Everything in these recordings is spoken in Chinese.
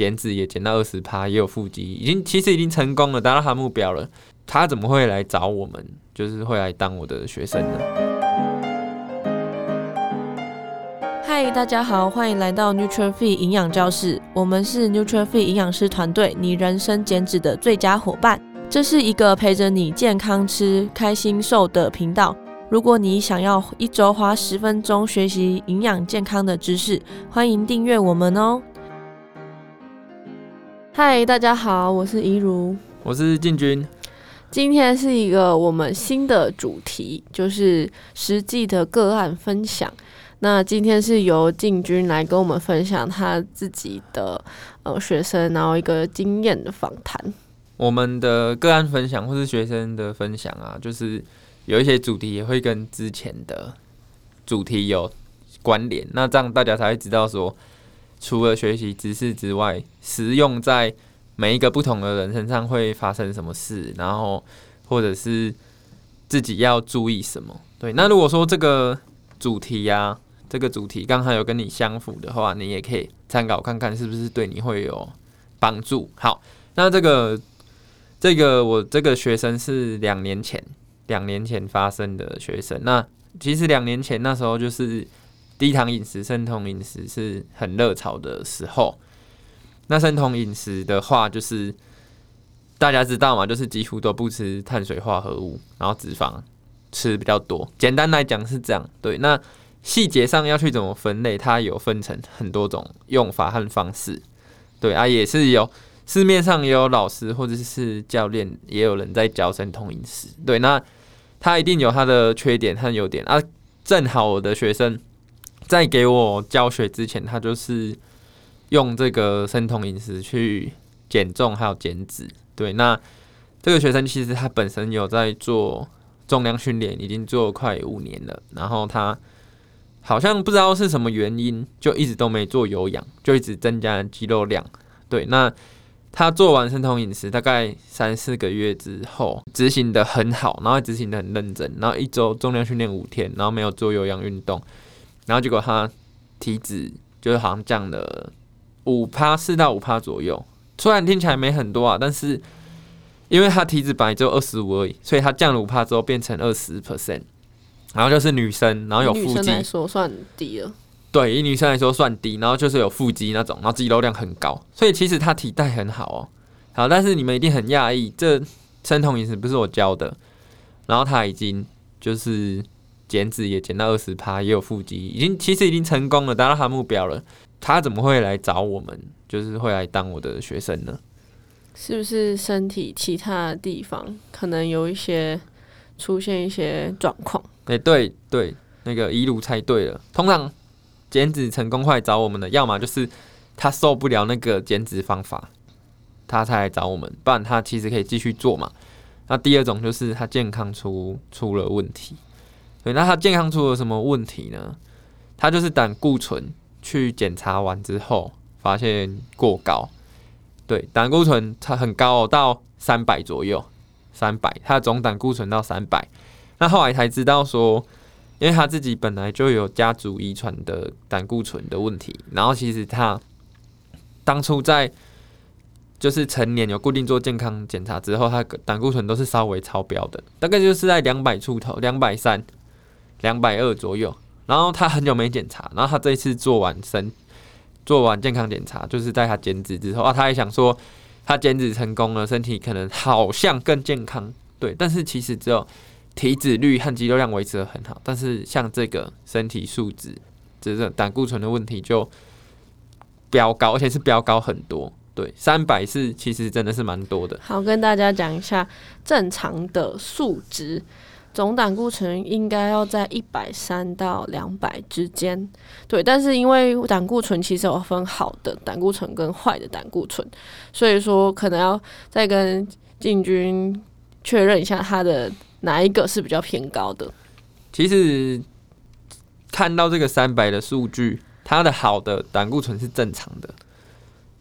减脂也减到二十趴，也有腹肌，已经其实已经成功了，达到他目标了。他怎么会来找我们？就是会来当我的学生呢？嗨，大家好，欢迎来到 Nuture Fit 营养教室。我们是 Nuture Fit 营养师团队，你人生减脂的最佳伙伴。这是一个陪着你健康吃、开心瘦的频道。如果你想要一周花十分钟学习营养健康的知识，欢迎订阅我们哦。嗨，大家好，我是怡如，我是进军。今天是一个我们新的主题，就是实际的个案分享。那今天是由进军来跟我们分享他自己的呃学生，然后一个经验的访谈。我们的个案分享或是学生的分享啊，就是。有一些主题也会跟之前的主题有关联，那这样大家才会知道说，除了学习知识之外，实用在每一个不同的人身上会发生什么事，然后或者是自己要注意什么。对，那如果说这个主题呀、啊，这个主题刚好有跟你相符的话，你也可以参考看看是不是对你会有帮助。好，那这个这个我这个学生是两年前。两年前发生的学生，那其实两年前那时候就是低糖饮食、生酮饮食是很热潮的时候。那生酮饮食的话，就是大家知道嘛，就是几乎都不吃碳水化合物，然后脂肪吃比较多。简单来讲是这样。对，那细节上要去怎么分类，它有分成很多种用法和方式。对啊，也是有市面上也有老师或者是教练，也有人在教生酮饮食。对，那。他一定有他的缺点和优点啊！正好我的学生在给我教学之前，他就是用这个生酮饮食去减重还有减脂。对，那这个学生其实他本身有在做重量训练，已经做快五年了。然后他好像不知道是什么原因，就一直都没做有氧，就一直增加肌肉量。对，那。他做完生酮饮食大概三四个月之后，执行得很好，然后执行得很认真，然后一周重量训练五天，然后没有做有氧运动，然后结果他体脂就是好像降了五趴四到五趴左右，虽然听起来没很多啊，但是因为他体脂本来只有二十五而已，所以他降了五趴之后变成二十 percent，然后就是女生，然后有腹肌，女生来说算低了。对，以女生来说算低，然后就是有腹肌那种，然后肌肉量很高，所以其实她体态很好哦。好，但是你们一定很讶异，这生酮饮食不是我教的，然后她已经就是减脂也减到二十趴，也有腹肌，已经其实已经成功了，达到他目标了。他怎么会来找我们，就是会来当我的学生呢？是不是身体其他的地方可能有一些出现一些状况？哎，对对，那个一路猜对了，通常。减脂成功会找我们的，要么就是他受不了那个减脂方法，他才来找我们，不然他其实可以继续做嘛。那第二种就是他健康出出了问题，对，那他健康出了什么问题呢？他就是胆固醇去检查完之后发现过高，对，胆固醇它很高哦，到三百左右，三百，他的总胆固醇到三百，那后来才知道说。因为他自己本来就有家族遗传的胆固醇的问题，然后其实他当初在就是成年有固定做健康检查之后，他胆固醇都是稍微超标的，大概就是在两百出头，两百三、两百二左右。然后他很久没检查，然后他这一次做完身做完健康检查，就是在他减脂之后啊，他还想说他减脂成功了，身体可能好像更健康，对，但是其实只有。体脂率和肌肉量维持得很好，但是像这个身体素质，这个胆固醇的问题就飙高，而且是飙高很多。对，三百是其实真的是蛮多的。好，跟大家讲一下正常的数值，总胆固醇应该要在一百三到两百之间。对，但是因为胆固醇其实有分好的胆固醇跟坏的胆固醇，所以说可能要再跟进军确认一下他的。哪一个是比较偏高的？其实看到这个三百的数据，它的好的胆固醇是正常的，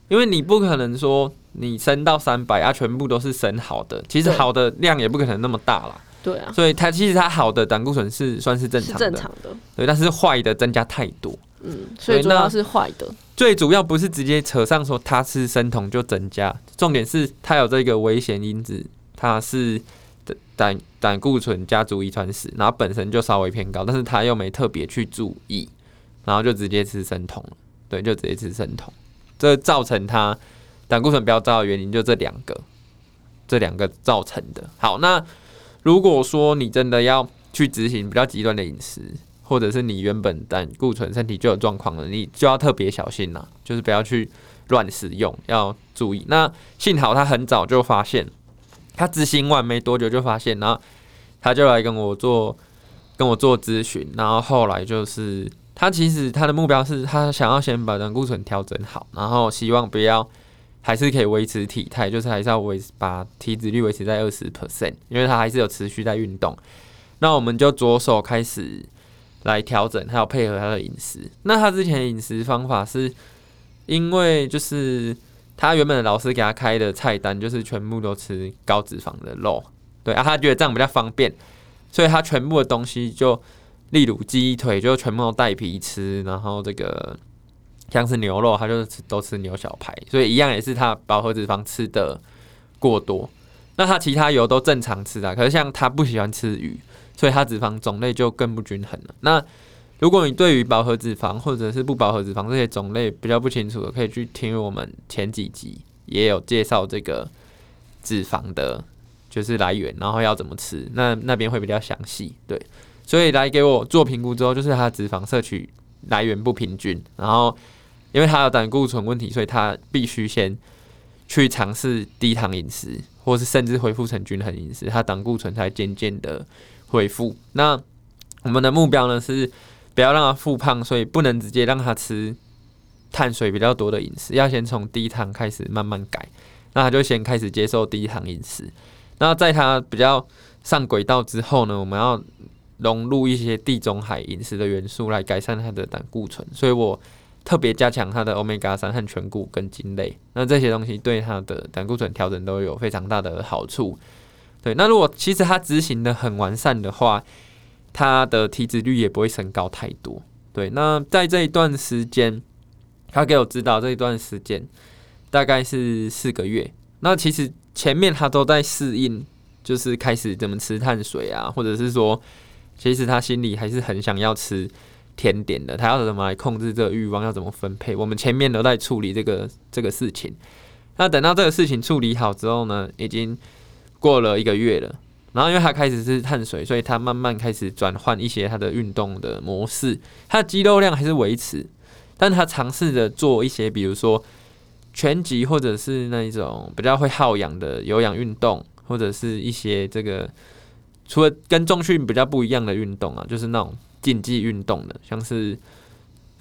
因为你不可能说你升到三百啊，全部都是升好的，其实好的量也不可能那么大啦。对啊，所以它其实它好的胆固醇是算是正常的，正常的。对，但是坏的增加太多。嗯，所以主要是坏的。最主要不是直接扯上说他吃生酮就增加，重点是他有这个危险因子，他是胆胆固醇家族遗传史，然后本身就稍微偏高，但是他又没特别去注意，然后就直接吃生酮，对，就直接吃生酮，这造成他胆固醇飙高的原因就这两个，这两个造成的。好，那如果说你真的要去执行比较极端的饮食，或者是你原本胆固醇身体就有状况了，你就要特别小心啦，就是不要去乱使用，要注意。那幸好他很早就发现，他执行完没多久就发现，然后他就来跟我做跟我做咨询，然后后来就是他其实他的目标是他想要先把胆固醇调整好，然后希望不要还是可以维持体态，就是还是要维把体脂率维持在二十 percent，因为他还是有持续在运动。那我们就着手开始。来调整，还有配合他的饮食。那他之前的饮食方法是，因为就是他原本的老师给他开的菜单，就是全部都吃高脂肪的肉，对啊，他觉得这样比较方便，所以他全部的东西就，例如鸡腿就全部都带皮吃，然后这个像是牛肉，他就是吃都吃牛小排，所以一样也是他饱和脂肪吃的过多。那他其他油都正常吃啊，可是像他不喜欢吃鱼。所以它脂肪种类就更不均衡了。那如果你对于饱和脂肪或者是不饱和脂肪这些种类比较不清楚的，可以去听我们前几集也有介绍这个脂肪的，就是来源，然后要怎么吃，那那边会比较详细。对，所以来给我做评估之后，就是它脂肪摄取来源不平均，然后因为他有胆固醇问题，所以他必须先去尝试低糖饮食，或是甚至恢复成均衡饮食，他胆固醇才渐渐的。恢复。那我们的目标呢，是不要让他复胖，所以不能直接让他吃碳水比较多的饮食，要先从低糖开始慢慢改。那他就先开始接受低糖饮食。那在他比较上轨道之后呢，我们要融入一些地中海饮食的元素来改善他的胆固醇。所以我特别加强他的欧米伽三和全谷跟筋类。那这些东西对他的胆固醇调整都有非常大的好处。对，那如果其实他执行的很完善的话，他的体脂率也不会升高太多。对，那在这一段时间，他给我指导这一段时间大概是四个月。那其实前面他都在适应，就是开始怎么吃碳水啊，或者是说，其实他心里还是很想要吃甜点的。他要怎么来控制这个欲望，要怎么分配？我们前面都在处理这个这个事情。那等到这个事情处理好之后呢，已经。过了一个月了，然后因为他开始是碳水，所以他慢慢开始转换一些他的运动的模式。他的肌肉量还是维持，但他尝试着做一些，比如说拳击或者是那一种比较会耗氧的有氧运动，或者是一些这个除了跟重训比较不一样的运动啊，就是那种竞技运动的，像是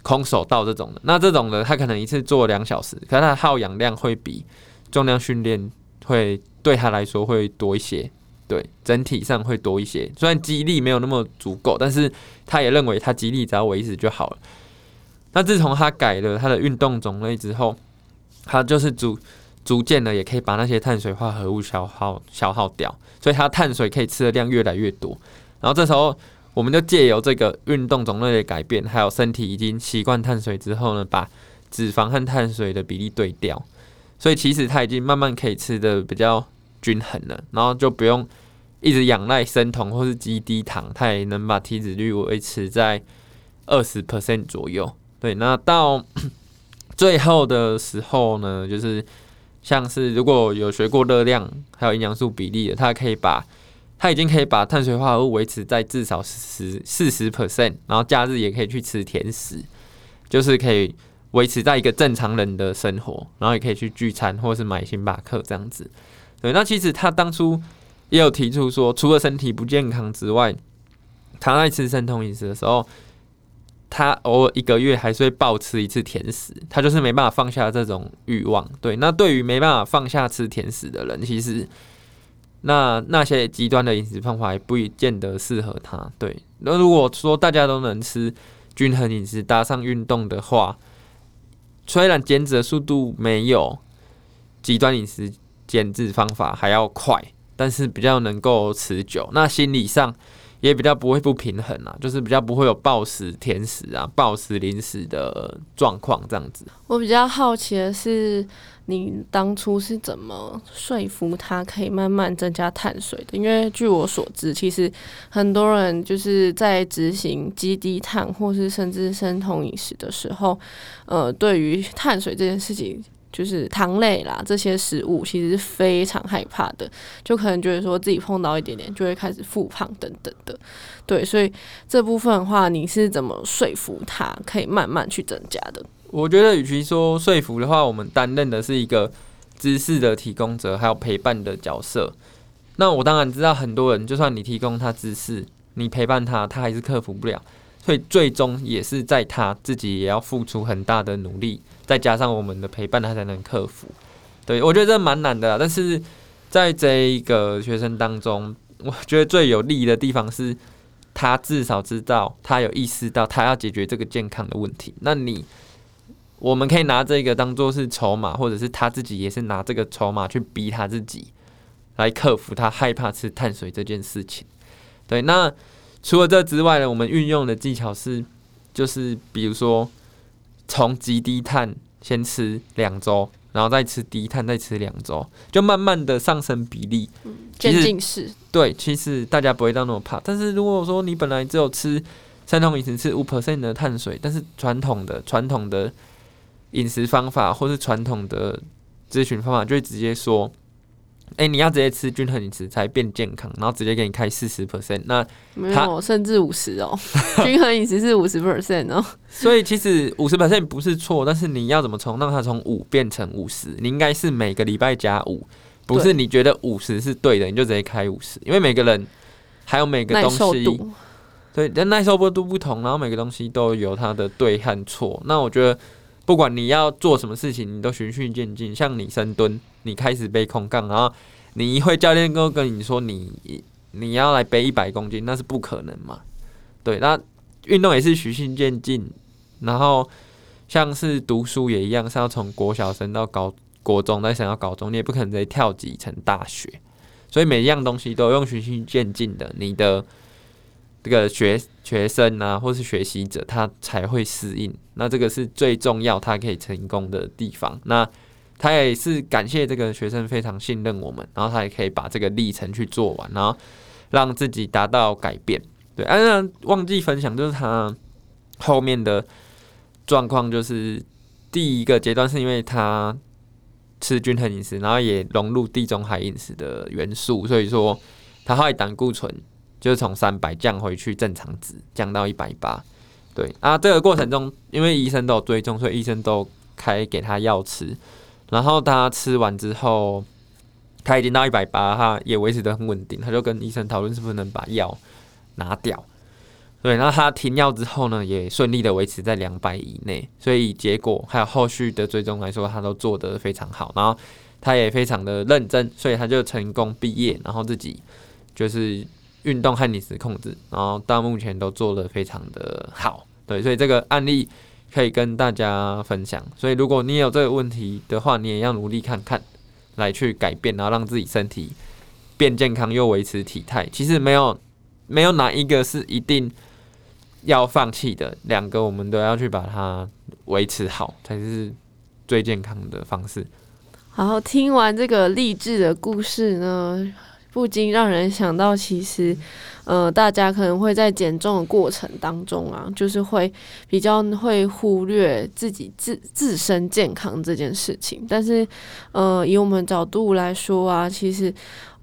空手道这种的。那这种的他可能一次做两小时，可是他耗氧量会比重量训练会。对他来说会多一些，对，整体上会多一些。虽然肌力没有那么足够，但是他也认为他肌力只要维持就好了。那自从他改了他的运动种类之后，他就是逐逐渐的也可以把那些碳水化合物消耗消耗掉，所以他碳水可以吃的量越来越多。然后这时候我们就借由这个运动种类的改变，还有身体已经习惯碳水之后呢，把脂肪和碳水的比例对调，所以其实他已经慢慢可以吃的比较。均衡了，然后就不用一直仰赖生酮或是极低糖，它也能把体脂率维持在二十 percent 左右。对，那到最后的时候呢，就是像是如果有学过热量还有营养素比例的，它可以把它已经可以把碳水化合物维持在至少十四十 percent，然后假日也可以去吃甜食，就是可以维持在一个正常人的生活，然后也可以去聚餐或是买星巴克这样子。对，那其实他当初也有提出说，除了身体不健康之外，他在吃生酮饮食的时候，他偶尔一个月还是会暴吃一次甜食，他就是没办法放下这种欲望。对，那对于没办法放下吃甜食的人，其实那那些极端的饮食方法也不见得适合他。对，那如果说大家都能吃均衡饮食搭上运动的话，虽然减脂的速度没有极端饮食。减脂方法还要快，但是比较能够持久。那心理上也比较不会不平衡啊，就是比较不会有暴食甜食啊、暴食零食的状况这样子。我比较好奇的是，你当初是怎么说服他可以慢慢增加碳水的？因为据我所知，其实很多人就是在执行极低碳或是甚至生酮饮食的时候，呃，对于碳水这件事情。就是糖类啦，这些食物其实是非常害怕的，就可能觉得说自己碰到一点点就会开始复胖等等的，对，所以这部分的话，你是怎么说服他可以慢慢去增加的？我觉得，与其说说服的话，我们担任的是一个知识的提供者，还有陪伴的角色。那我当然知道，很多人就算你提供他知识，你陪伴他，他还是克服不了。最最终也是在他自己也要付出很大的努力，再加上我们的陪伴，他才能克服。对，我觉得这蛮难的，但是在这一个学生当中，我觉得最有利的地方是，他至少知道，他有意识到他要解决这个健康的问题。那你，我们可以拿这个当做是筹码，或者是他自己也是拿这个筹码去逼他自己来克服他害怕吃碳水这件事情。对，那。除了这之外呢，我们运用的技巧是，就是比如说从极低碳先吃两周，然后再吃低碳，再吃两周，就慢慢的上升比例。渐进式。对，其实大家不会到那么怕。但是如果说你本来只有吃三桶饮食，吃五 percent 的碳水，但是传统的传统的饮食方法或是传统的咨询方法，就会直接说。哎、欸，你要直接吃均衡饮食才变健康，然后直接给你开四十 percent，那没有，甚至五十哦。均衡饮食是五十 percent 哦。所以其实五十 percent 不是错，但是你要怎么从让它从五变成五十？你应该是每个礼拜加五，不是你觉得五十是对的，你就直接开五十。因为每个人还有每个东西，对，但耐受度不同，然后每个东西都有它的对和错。那我觉得。不管你要做什么事情，你都循序渐进。像你深蹲，你开始背空杠，然后你一会教练哥跟你说你你要来背一百公斤，那是不可能嘛？对，那运动也是循序渐进。然后像是读书也一样，是要从国小升到高国中，再升到高中，你也不可能直接跳级成大学。所以每一样东西都用循序渐进的，你的。这个学学生啊，或是学习者，他才会适应。那这个是最重要，他可以成功的地方。那他也是感谢这个学生非常信任我们，然后他也可以把这个历程去做完，然后让自己达到改变。对，啊，那忘记分享，就是他后面的状况，就是第一个阶段是因为他吃均衡饮食，然后也融入地中海饮食的元素，所以说他后来胆固醇。就是从三百降回去正常值，降到一百八。对啊，这个过程中，因为医生都有追踪，所以医生都开给他药吃。然后他吃完之后，他已经到一百八，他也维持得很稳定。他就跟医生讨论是不是能把药拿掉。对，然后他停药之后呢，也顺利的维持在两百以内。所以结果还有后续的追踪来说，他都做得非常好。然后他也非常的认真，所以他就成功毕业，然后自己就是。运动和饮食控制，然后到目前都做得非常的好，对，所以这个案例可以跟大家分享。所以如果你有这个问题的话，你也要努力看看，来去改变，然后让自己身体变健康又维持体态。其实没有没有哪一个是一定要放弃的，两个我们都要去把它维持好，才是最健康的方式。好，听完这个励志的故事呢，不禁让人想到，其实，呃，大家可能会在减重的过程当中啊，就是会比较会忽略自己自自身健康这件事情。但是，呃，以我们角度来说啊，其实，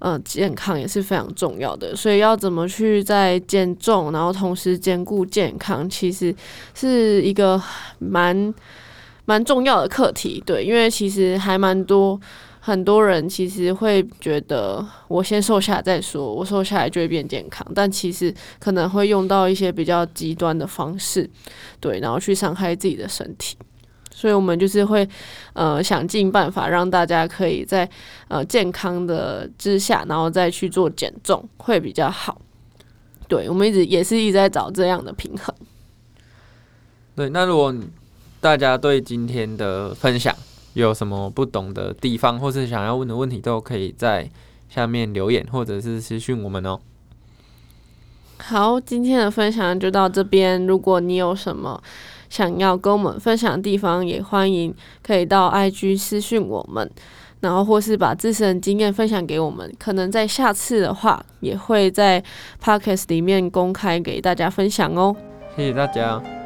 呃，健康也是非常重要的。所以，要怎么去在减重，然后同时兼顾健康，其实是一个蛮蛮重要的课题。对，因为其实还蛮多。很多人其实会觉得，我先瘦下来再说，我瘦下来就会变健康。但其实可能会用到一些比较极端的方式，对，然后去伤害自己的身体。所以，我们就是会呃想尽办法让大家可以在呃健康的之下，然后再去做减重，会比较好。对，我们一直也是一直在找这样的平衡。对，那如果大家对今天的分享，有什么不懂的地方，或是想要问的问题，都可以在下面留言，或者是私讯我们哦。好，今天的分享就到这边。如果你有什么想要跟我们分享的地方，也欢迎可以到 IG 私讯我们，然后或是把自身经验分享给我们。可能在下次的话，也会在 Podcast 里面公开给大家分享哦。谢谢大家。